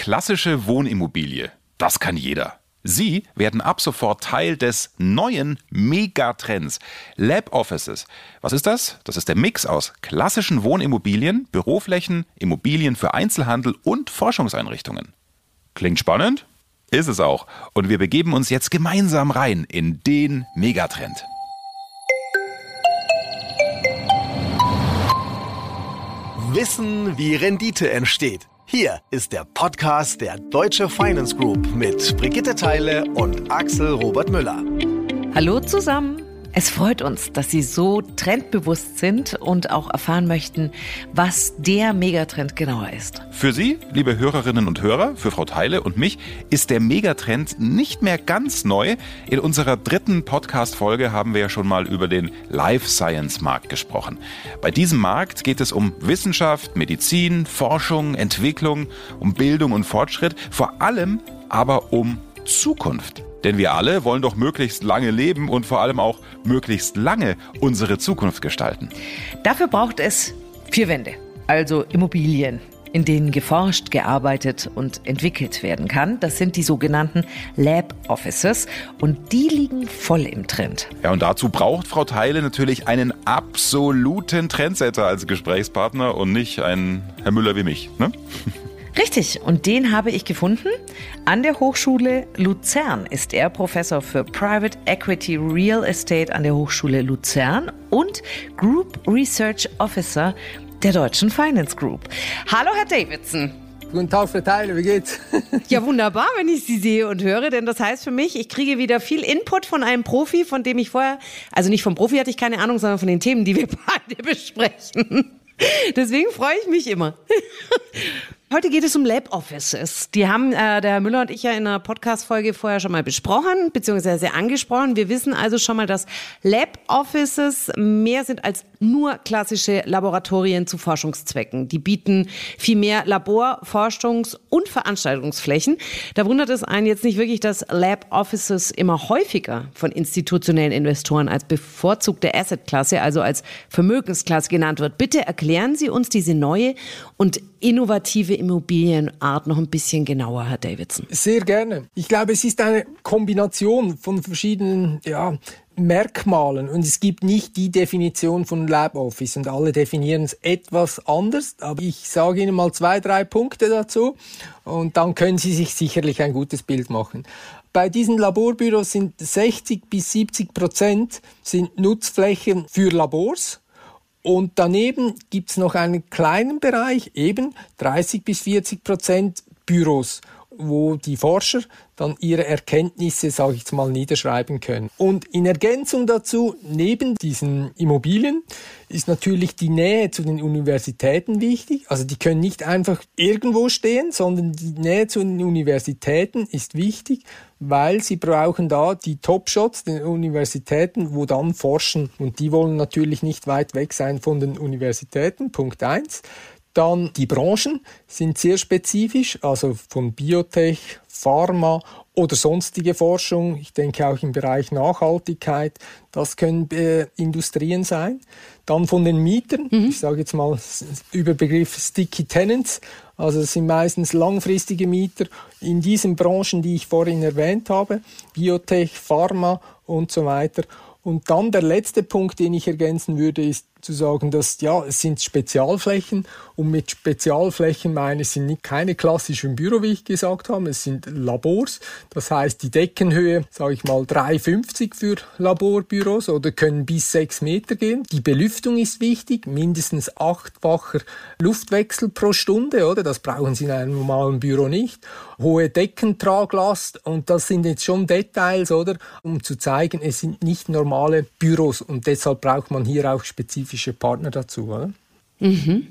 klassische Wohnimmobilie, das kann jeder. Sie werden ab sofort Teil des neuen Megatrends. Lab Offices. Was ist das? Das ist der Mix aus klassischen Wohnimmobilien, Büroflächen, Immobilien für Einzelhandel und Forschungseinrichtungen. Klingt spannend? Ist es auch. Und wir begeben uns jetzt gemeinsam rein in den Megatrend. Wissen, wie Rendite entsteht. Hier ist der Podcast der Deutsche Finance Group mit Brigitte Teile und Axel Robert Müller. Hallo zusammen. Es freut uns, dass Sie so trendbewusst sind und auch erfahren möchten, was der Megatrend genauer ist. Für Sie, liebe Hörerinnen und Hörer, für Frau Teile und mich, ist der Megatrend nicht mehr ganz neu. In unserer dritten Podcast-Folge haben wir ja schon mal über den Life Science Markt gesprochen. Bei diesem Markt geht es um Wissenschaft, Medizin, Forschung, Entwicklung, um Bildung und Fortschritt, vor allem aber um Zukunft. Denn wir alle wollen doch möglichst lange leben und vor allem auch möglichst lange unsere Zukunft gestalten. Dafür braucht es vier Wände, also Immobilien in denen geforscht, gearbeitet und entwickelt werden kann. Das sind die sogenannten Lab Offices und die liegen voll im Trend. Ja, und dazu braucht Frau Teile natürlich einen absoluten Trendsetter als Gesprächspartner und nicht einen Herr Müller wie mich. Ne? Richtig, und den habe ich gefunden. An der Hochschule Luzern ist er Professor für Private Equity Real Estate an der Hochschule Luzern und Group Research Officer der Deutschen Finance Group. Hallo, Herr Davidson. Guten Tag, Frau Teile, wie geht's? ja, wunderbar, wenn ich Sie sehe und höre, denn das heißt für mich, ich kriege wieder viel Input von einem Profi, von dem ich vorher, also nicht vom Profi hatte ich keine Ahnung, sondern von den Themen, die wir beide besprechen. Deswegen freue ich mich immer. Heute geht es um Lab Offices. Die haben äh, der Herr Müller und ich ja in einer Podcast-Folge vorher schon mal besprochen, beziehungsweise angesprochen. Wir wissen also schon mal, dass Lab Offices mehr sind als nur klassische Laboratorien zu Forschungszwecken. Die bieten viel mehr Labor-, Forschungs- und Veranstaltungsflächen. Da wundert es einen jetzt nicht wirklich, dass Lab Offices immer häufiger von institutionellen Investoren als bevorzugte Assetklasse, also als Vermögensklasse genannt wird. Bitte erklären Sie uns diese neue und innovative Immobilienart noch ein bisschen genauer, Herr Davidson? Sehr gerne. Ich glaube, es ist eine Kombination von verschiedenen ja, Merkmalen und es gibt nicht die Definition von Lab Office und alle definieren es etwas anders, aber ich sage Ihnen mal zwei, drei Punkte dazu und dann können Sie sich sicherlich ein gutes Bild machen. Bei diesen Laborbüros sind 60 bis 70 Prozent sind Nutzflächen für Labors und daneben gibt's noch einen kleinen Bereich, eben 30 bis 40 Prozent Büros, wo die Forscher dann ihre Erkenntnisse, sage ich jetzt mal, niederschreiben können. Und in Ergänzung dazu, neben diesen Immobilien, ist natürlich die Nähe zu den Universitäten wichtig. Also die können nicht einfach irgendwo stehen, sondern die Nähe zu den Universitäten ist wichtig, weil sie brauchen da die Top-Shots den Universitäten, wo dann forschen. Und die wollen natürlich nicht weit weg sein von den Universitäten. Punkt eins. Dann die Branchen sind sehr spezifisch, also von Biotech, Pharma oder sonstige Forschung. Ich denke auch im Bereich Nachhaltigkeit. Das können äh, Industrien sein. Dann von den Mietern. Mhm. Ich sage jetzt mal über Begriff Sticky Tenants. Also es sind meistens langfristige Mieter in diesen Branchen, die ich vorhin erwähnt habe. Biotech, Pharma und so weiter. Und dann der letzte Punkt, den ich ergänzen würde, ist zu sagen, dass ja, es sind Spezialflächen und mit Spezialflächen meine ich sind nicht keine klassischen Büro, wie ich gesagt habe, es sind Labors. Das heißt, die Deckenhöhe, sage ich mal, 3,50 für Laborbüros oder können bis 6 Meter gehen. Die Belüftung ist wichtig, mindestens achtfacher Luftwechsel pro Stunde, oder? Das brauchen Sie in einem normalen Büro nicht. Hohe Deckentraglast und das sind jetzt schon Details, oder? Um zu zeigen, es sind nicht normale Büros und deshalb braucht man hier auch spezifisch spezifische Partner dazu, oder? Mhm.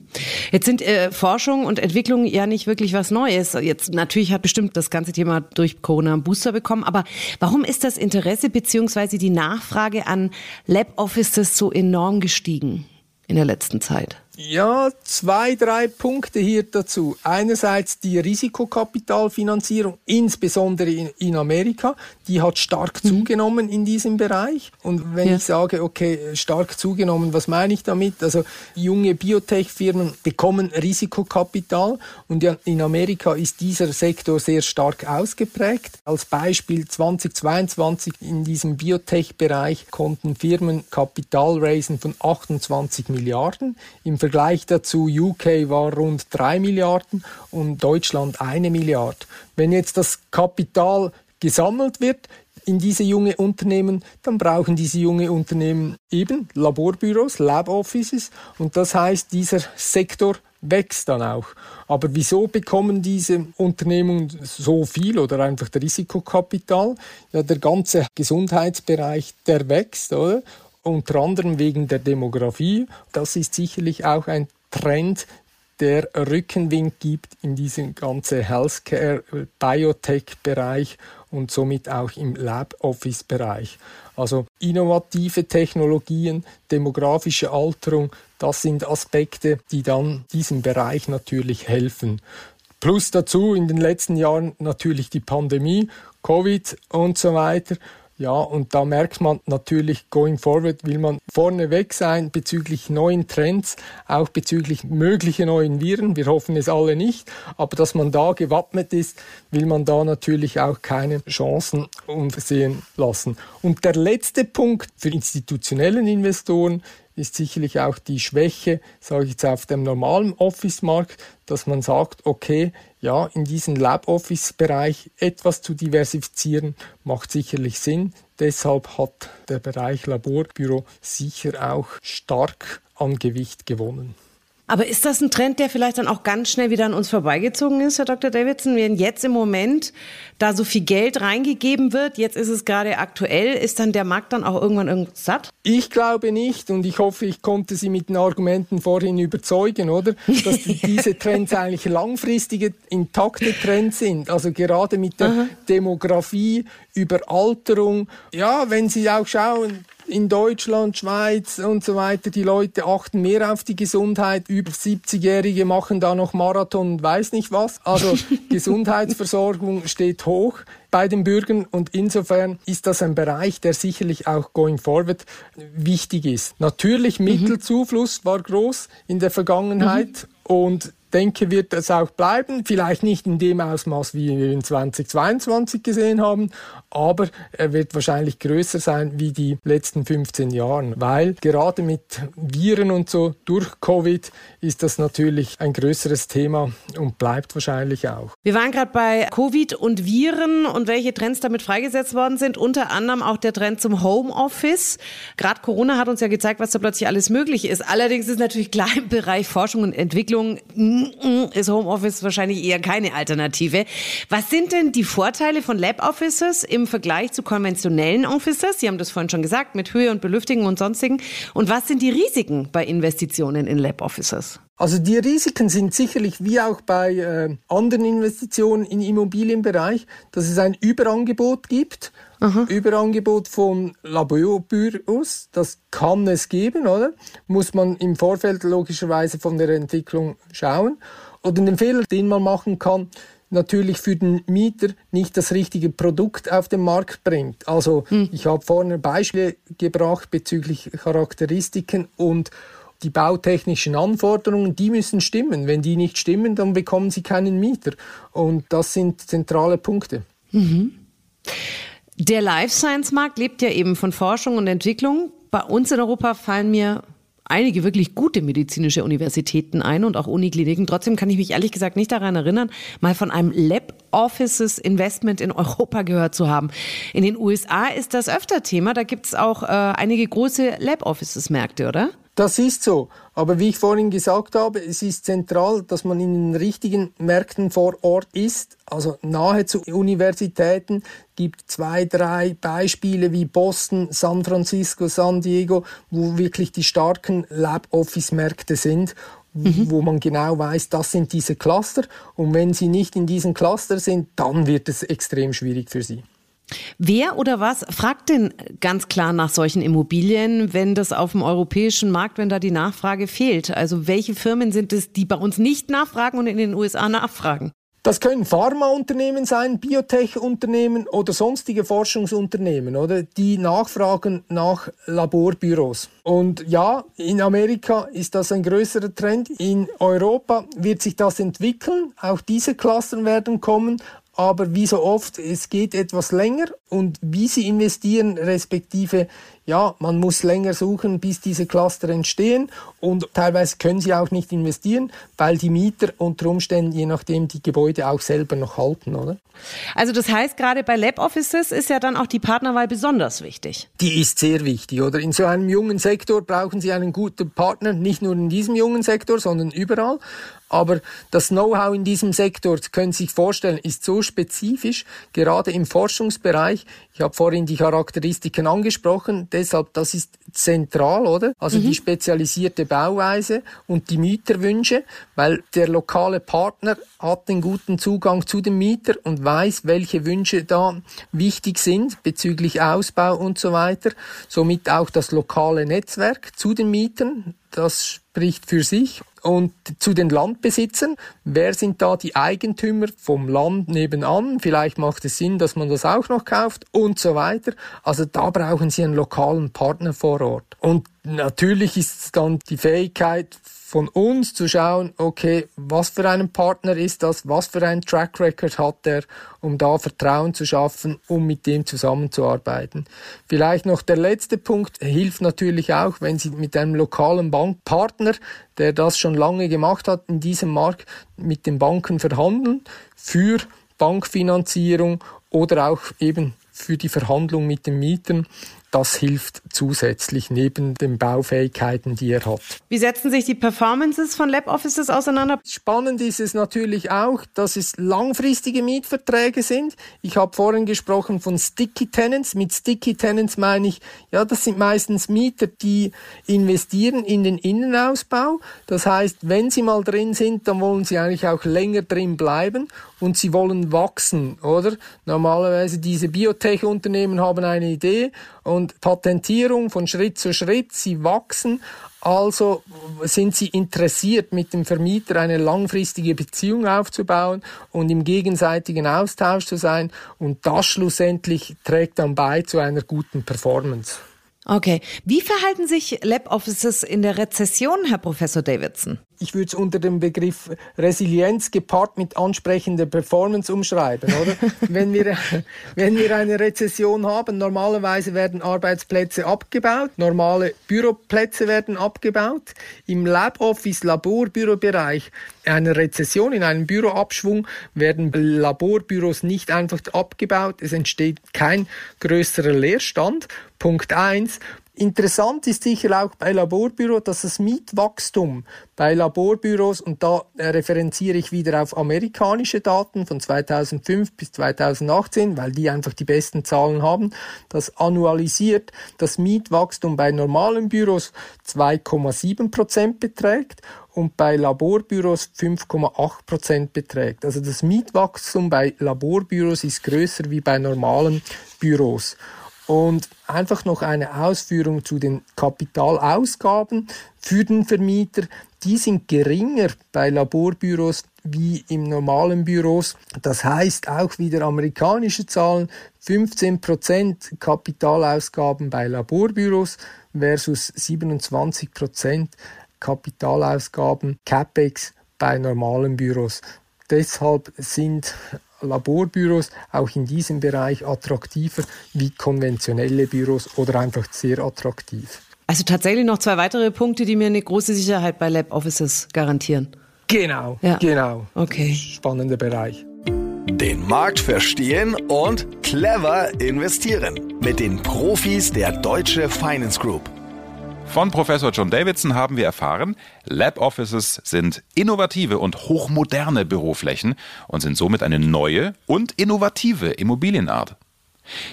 Jetzt sind äh, Forschung und Entwicklung ja nicht wirklich was Neues. Jetzt natürlich hat bestimmt das ganze Thema durch Corona einen Booster bekommen, aber warum ist das Interesse bzw. die Nachfrage an Lab Offices so enorm gestiegen in der letzten Zeit? Ja, zwei, drei Punkte hier dazu. Einerseits die Risikokapitalfinanzierung, insbesondere in, in Amerika, die hat stark mhm. zugenommen in diesem Bereich. Und wenn ja. ich sage, okay, stark zugenommen, was meine ich damit? Also junge Biotech-Firmen bekommen Risikokapital und in Amerika ist dieser Sektor sehr stark ausgeprägt. Als Beispiel 2022 in diesem Biotech-Bereich konnten Firmen Kapital raisen von 28 Milliarden. Im Vergleich dazu UK war rund 3 Milliarden und Deutschland eine Milliarde. Wenn jetzt das Kapital gesammelt wird in diese junge Unternehmen, dann brauchen diese junge Unternehmen eben Laborbüros, Lab Offices und das heißt, dieser Sektor wächst dann auch. Aber wieso bekommen diese Unternehmen so viel oder einfach der Risikokapital? Ja, der ganze Gesundheitsbereich, der wächst, oder? Unter anderem wegen der Demografie. Das ist sicherlich auch ein Trend, der Rückenwind gibt in diesem ganzen Healthcare, Biotech-Bereich und somit auch im Lab-Office-Bereich. Also innovative Technologien, demografische Alterung, das sind Aspekte, die dann diesem Bereich natürlich helfen. Plus dazu in den letzten Jahren natürlich die Pandemie, Covid und so weiter. Ja, und da merkt man natürlich, going forward will man vorneweg sein bezüglich neuen Trends, auch bezüglich mögliche neuen Viren. Wir hoffen es alle nicht, aber dass man da gewappnet ist, will man da natürlich auch keine Chancen unversehen lassen. Und der letzte Punkt für institutionellen Investoren ist sicherlich auch die Schwäche, sage ich jetzt auf dem normalen Office-Markt, dass man sagt, okay, ja, in diesem Lab-Office-Bereich etwas zu diversifizieren, macht sicherlich Sinn. Deshalb hat der Bereich Laborbüro sicher auch stark an Gewicht gewonnen. Aber ist das ein Trend, der vielleicht dann auch ganz schnell wieder an uns vorbeigezogen ist, Herr Dr. Davidson? Wenn jetzt im Moment da so viel Geld reingegeben wird, jetzt ist es gerade aktuell, ist dann der Markt dann auch irgendwann irgendwas satt? Ich glaube nicht und ich hoffe, ich konnte Sie mit den Argumenten vorhin überzeugen, oder? Dass diese Trends eigentlich langfristige, intakte Trends sind. Also gerade mit der Aha. Demografie, Überalterung. Ja, wenn Sie auch schauen, in Deutschland, Schweiz und so weiter, die Leute achten mehr auf die Gesundheit. Über 70-Jährige machen da noch Marathon und weiß nicht was. Also Gesundheitsversorgung steht hoch bei den Bürgern und insofern ist das ein Bereich, der sicherlich auch going forward wichtig ist. Natürlich mhm. Mittelzufluss war groß in der Vergangenheit mhm. und denke, wird es auch bleiben. Vielleicht nicht in dem Ausmaß, wie wir in 2022 gesehen haben, aber er wird wahrscheinlich größer sein wie die letzten 15 Jahren, weil gerade mit Viren und so durch Covid ist das natürlich ein größeres Thema und bleibt wahrscheinlich auch. Wir waren gerade bei Covid und Viren und welche Trends damit freigesetzt worden sind, unter anderem auch der Trend zum Homeoffice. Gerade Corona hat uns ja gezeigt, was da plötzlich alles möglich ist. Allerdings ist natürlich klar im Bereich Forschung und Entwicklung ist Homeoffice wahrscheinlich eher keine Alternative. Was sind denn die Vorteile von Lab Offices im Vergleich zu konventionellen Offices? Sie haben das vorhin schon gesagt, mit Höhe und Belüftigung und sonstigen. Und was sind die Risiken bei Investitionen in Lab Offices? Also die Risiken sind sicherlich wie auch bei äh, anderen Investitionen im Immobilienbereich, dass es ein Überangebot gibt. Aha. Überangebot von Laborbüros, das kann es geben, oder? Muss man im Vorfeld logischerweise von der Entwicklung schauen. Oder den Fehler, den man machen kann, natürlich für den Mieter nicht das richtige Produkt auf den Markt bringt. Also hm. ich habe vorne Beispiele gebracht bezüglich Charakteristiken und die bautechnischen Anforderungen, die müssen stimmen. Wenn die nicht stimmen, dann bekommen sie keinen Mieter. Und das sind zentrale Punkte. Mhm. Der Life Science Markt lebt ja eben von Forschung und Entwicklung. Bei uns in Europa fallen mir einige wirklich gute medizinische Universitäten ein und auch Unikliniken. Trotzdem kann ich mich ehrlich gesagt nicht daran erinnern, mal von einem Lab Offices Investment in Europa gehört zu haben. In den USA ist das öfter Thema. Da gibt es auch äh, einige große Lab Offices Märkte, oder? Das ist so. Aber wie ich vorhin gesagt habe, es ist zentral, dass man in den richtigen Märkten vor Ort ist, also nahe zu Universitäten. gibt zwei, drei Beispiele wie Boston, San Francisco, San Diego, wo wirklich die starken Lab-Office-Märkte sind. Mhm. wo man genau weiß, das sind diese Cluster. Und wenn sie nicht in diesen Cluster sind, dann wird es extrem schwierig für sie. Wer oder was fragt denn ganz klar nach solchen Immobilien, wenn das auf dem europäischen Markt, wenn da die Nachfrage fehlt? Also welche Firmen sind es, die bei uns nicht nachfragen und in den USA nachfragen? Das können Pharmaunternehmen sein, Biotech-Unternehmen oder sonstige Forschungsunternehmen, oder? Die nachfragen nach Laborbüros. Und ja, in Amerika ist das ein größerer Trend. In Europa wird sich das entwickeln. Auch diese Cluster werden kommen aber wie so oft, es geht etwas länger und wie sie investieren, respektive, ja, man muss länger suchen, bis diese Cluster entstehen und teilweise können sie auch nicht investieren, weil die Mieter unter Umständen, je nachdem, die Gebäude auch selber noch halten, oder? Also das heißt, gerade bei Lab Offices ist ja dann auch die Partnerwahl besonders wichtig. Die ist sehr wichtig, oder? In so einem jungen Sektor brauchen Sie einen guten Partner, nicht nur in diesem jungen Sektor, sondern überall. Aber das Know-how in diesem Sektor, können Sie sich vorstellen, ist so spezifisch, gerade im Forschungsbereich. Ich habe vorhin die Charakteristiken angesprochen, deshalb das ist zentral, oder? Also mhm. die spezialisierte Bauweise und die Mieterwünsche, weil der lokale Partner hat den guten Zugang zu dem Mieter und weiß, welche Wünsche da wichtig sind bezüglich Ausbau und so weiter. Somit auch das lokale Netzwerk zu den Mietern. Das spricht für sich. Und zu den Landbesitzern, wer sind da die Eigentümer vom Land nebenan? Vielleicht macht es Sinn, dass man das auch noch kauft und so weiter. Also da brauchen Sie einen lokalen Partner vor Ort. Und natürlich ist dann die Fähigkeit von uns zu schauen, okay, was für einen Partner ist das, was für einen Track Record hat er, um da Vertrauen zu schaffen, um mit dem zusammenzuarbeiten. Vielleicht noch der letzte Punkt, hilft natürlich auch, wenn Sie mit einem lokalen Bankpartner, der das schon lange gemacht hat, in diesem Markt mit den Banken verhandeln für Bankfinanzierung oder auch eben für die Verhandlung mit den Mietern. Das hilft zusätzlich neben den Baufähigkeiten, die er hat. Wie setzen sich die Performances von Lab Offices auseinander? Spannend ist es natürlich auch, dass es langfristige Mietverträge sind. Ich habe vorhin gesprochen von Sticky Tenants. Mit Sticky Tenants meine ich, ja, das sind meistens Mieter, die investieren in den Innenausbau. Das heißt, wenn sie mal drin sind, dann wollen sie eigentlich auch länger drin bleiben und sie wollen wachsen, oder? Normalerweise diese Biotech-Unternehmen haben eine Idee und Patentierung von Schritt zu Schritt, sie wachsen, also sind sie interessiert, mit dem Vermieter eine langfristige Beziehung aufzubauen und im gegenseitigen Austausch zu sein und das schlussendlich trägt dann bei zu einer guten Performance. Okay. Wie verhalten sich Lab Offices in der Rezession, Herr Professor Davidson? ich würde es unter dem Begriff Resilienz gepaart mit ansprechender Performance umschreiben, oder? wenn, wir, wenn wir eine Rezession haben, normalerweise werden Arbeitsplätze abgebaut, normale Büroplätze werden abgebaut. Im Lab-Office, Laborbürobereich einer Rezession, in einem Büroabschwung werden Laborbüros nicht einfach abgebaut, es entsteht kein größerer Leerstand. Punkt eins. Interessant ist sicher auch bei Laborbüro, dass das Mietwachstum bei Laborbüros, und da referenziere ich wieder auf amerikanische Daten von 2005 bis 2018, weil die einfach die besten Zahlen haben, das annualisiert das Mietwachstum bei normalen Büros 2,7 Prozent beträgt und bei Laborbüros 5,8 Prozent beträgt. Also das Mietwachstum bei Laborbüros ist größer wie bei normalen Büros. Und einfach noch eine Ausführung zu den Kapitalausgaben für den Vermieter. Die sind geringer bei Laborbüros wie im normalen Büros. Das heißt auch wieder amerikanische Zahlen, 15% Kapitalausgaben bei Laborbüros versus 27% Kapitalausgaben CapEx bei normalen Büros. Deshalb sind Laborbüros auch in diesem Bereich attraktiver wie konventionelle Büros oder einfach sehr attraktiv. Also tatsächlich noch zwei weitere Punkte, die mir eine große Sicherheit bei Lab Offices garantieren. Genau, ja. genau. Okay. Spannender Bereich. Den Markt verstehen und clever investieren. Mit den Profis der Deutsche Finance Group. Von Professor John Davidson haben wir erfahren, Lab Offices sind innovative und hochmoderne Büroflächen und sind somit eine neue und innovative Immobilienart.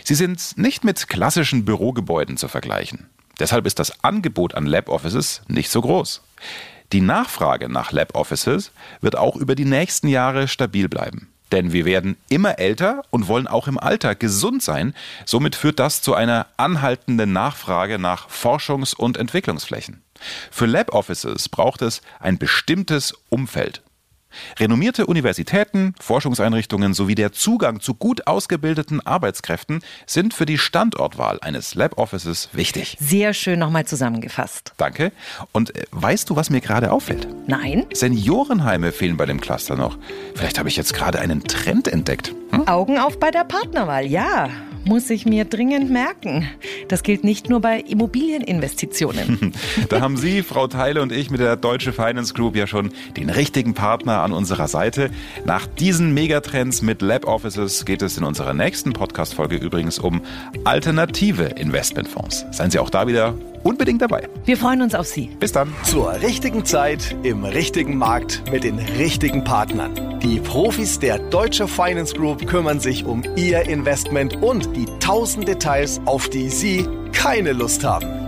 Sie sind nicht mit klassischen Bürogebäuden zu vergleichen. Deshalb ist das Angebot an Lab Offices nicht so groß. Die Nachfrage nach Lab Offices wird auch über die nächsten Jahre stabil bleiben. Denn wir werden immer älter und wollen auch im Alter gesund sein. Somit führt das zu einer anhaltenden Nachfrage nach Forschungs- und Entwicklungsflächen. Für Lab Offices braucht es ein bestimmtes Umfeld. Renommierte Universitäten, Forschungseinrichtungen sowie der Zugang zu gut ausgebildeten Arbeitskräften sind für die Standortwahl eines Lab Offices wichtig. Sehr schön nochmal zusammengefasst. Danke. Und äh, weißt du, was mir gerade auffällt? Nein? Seniorenheime fehlen bei dem Cluster noch. Vielleicht habe ich jetzt gerade einen Trend entdeckt. Hm? Augen auf bei der Partnerwahl, ja muss ich mir dringend merken. Das gilt nicht nur bei Immobilieninvestitionen. da haben Sie, Frau Teile und ich mit der Deutsche Finance Group ja schon den richtigen Partner an unserer Seite. Nach diesen Megatrends mit Lab Offices geht es in unserer nächsten Podcast-Folge übrigens um alternative Investmentfonds. Seien Sie auch da wieder unbedingt dabei. Wir freuen uns auf Sie. Bis dann. Zur richtigen Zeit, im richtigen Markt, mit den richtigen Partnern. Die Profis der Deutsche Finance Group kümmern sich um Ihr Investment und die tausend Details, auf die Sie keine Lust haben.